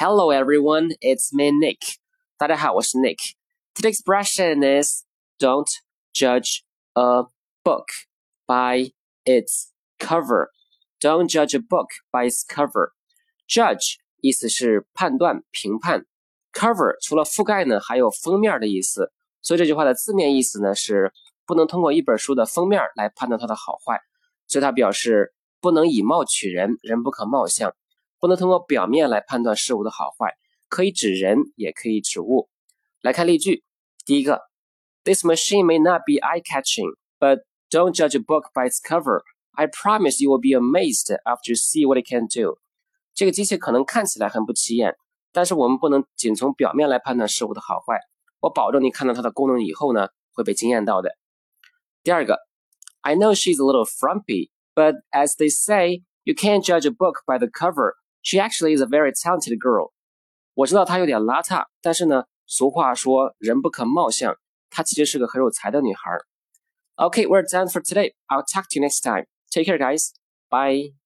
Hello everyone, it's me Nick. 大家好，我是 Nick. Today's expression is don't judge a book by its cover. Don't judge a book by its cover. Judge 意思是判断、评判。Cover 除了覆盖呢，还有封面的意思。所以这句话的字面意思呢是不能通过一本书的封面来判断它的好坏。所以它表示不能以貌取人，人不可貌相。 不能通过表面来判断事物的好坏，可以指人，也可以指物。来看例句，第一个，This machine may not be eye-catching, but don't judge a book by its cover. I promise you will be amazed after you see what it can do. 这个机器可能看起来很不起眼，但是我们不能仅从表面来判断事物的好坏。我保证你看到它的功能以后呢，会被惊艳到的。第二个，I know she's a little frumpy, but as they say, you can't judge a book by the cover. She actually is a very talented girl。我知道她有点邋遢，但是呢，俗话说人不可貌相，她其实是个很有才的女孩。Okay, we're done for today. I'll talk to you next time. Take care, guys. Bye.